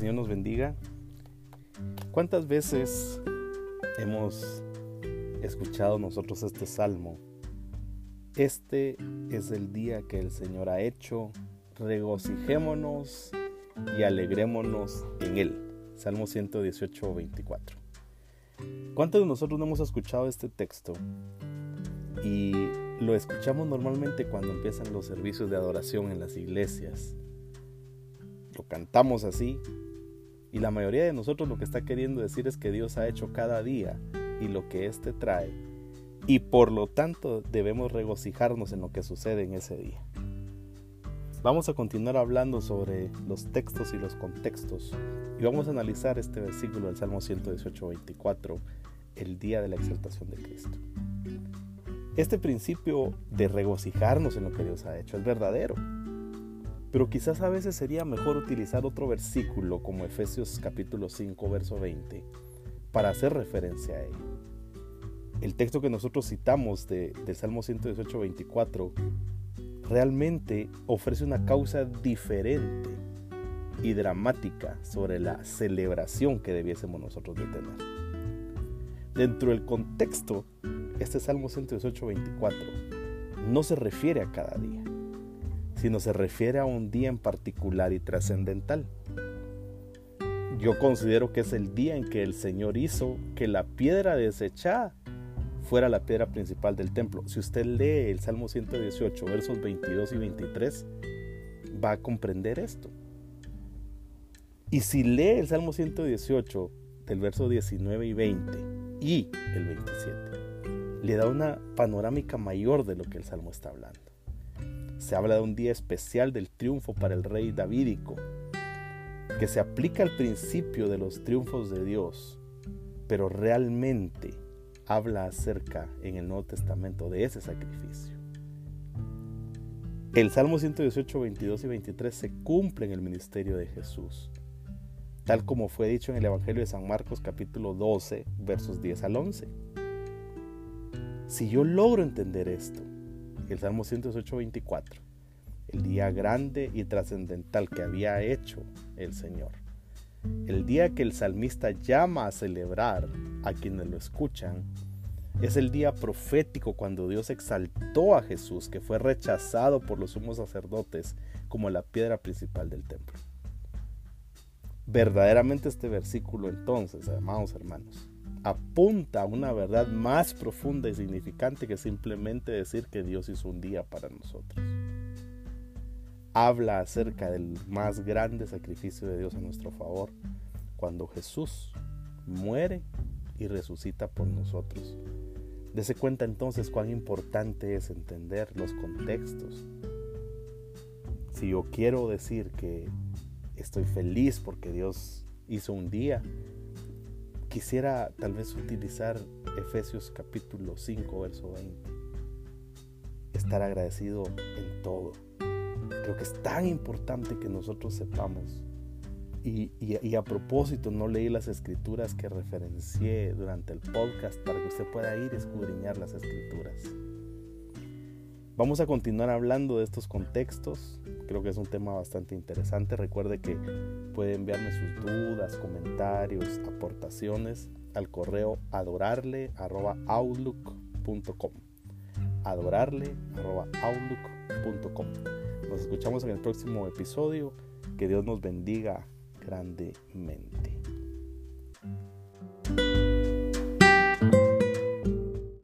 Señor nos bendiga. ¿Cuántas veces hemos escuchado nosotros este salmo? Este es el día que el Señor ha hecho. Regocijémonos y alegrémonos en Él. Salmo 118, 24. ¿Cuántos de nosotros no hemos escuchado este texto? Y lo escuchamos normalmente cuando empiezan los servicios de adoración en las iglesias. Lo cantamos así. Y la mayoría de nosotros lo que está queriendo decir es que Dios ha hecho cada día y lo que éste trae. Y por lo tanto debemos regocijarnos en lo que sucede en ese día. Vamos a continuar hablando sobre los textos y los contextos y vamos a analizar este versículo del Salmo 118, 24, el día de la exaltación de Cristo. Este principio de regocijarnos en lo que Dios ha hecho es verdadero, pero quizás a veces sería mejor utilizar otro versículo como Efesios capítulo 5, verso 20, para hacer referencia a ello. El texto que nosotros citamos de, del Salmo 118, 24 realmente ofrece una causa diferente y dramática sobre la celebración que debiésemos nosotros de tener. Dentro del contexto, este Salmo 118, 24 no se refiere a cada día, sino se refiere a un día en particular y trascendental. Yo considero que es el día en que el Señor hizo que la piedra desechada fuera la piedra principal del templo. Si usted lee el Salmo 118, versos 22 y 23, va a comprender esto. Y si lee el Salmo 118, del verso 19 y 20 y el 27, le da una panorámica mayor de lo que el Salmo está hablando. Se habla de un día especial del triunfo para el rey davídico, que se aplica al principio de los triunfos de Dios, pero realmente habla acerca en el Nuevo Testamento de ese sacrificio. El Salmo 118, 22 y 23 se cumple en el ministerio de Jesús, tal como fue dicho en el Evangelio de San Marcos capítulo 12, versos 10 al 11. Si yo logro entender esto, el Salmo 118, 24, el día grande y trascendental que había hecho el Señor, el día que el salmista llama a celebrar a quienes lo escuchan, es el día profético cuando Dios exaltó a Jesús, que fue rechazado por los sumos sacerdotes como la piedra principal del templo. Verdaderamente este versículo entonces, amados hermanos, apunta a una verdad más profunda y significante que simplemente decir que Dios hizo un día para nosotros habla acerca del más grande sacrificio de Dios a nuestro favor, cuando Jesús muere y resucita por nosotros. Dese cuenta entonces cuán importante es entender los contextos. Si yo quiero decir que estoy feliz porque Dios hizo un día, quisiera tal vez utilizar Efesios capítulo 5, verso 20. Estar agradecido en todo Creo que es tan importante que nosotros sepamos. Y, a propósito, no leí las escrituras que referencié durante el podcast para que usted pueda ir a escudriñar las escrituras. Vamos a continuar hablando de estos contextos. Creo que es un tema bastante interesante. Recuerde que puede enviarme sus dudas, comentarios, aportaciones al correo adorarle.outlook.com. Adorarle.outlook.com. Nos escuchamos en el próximo episodio. Que Dios nos bendiga grandemente.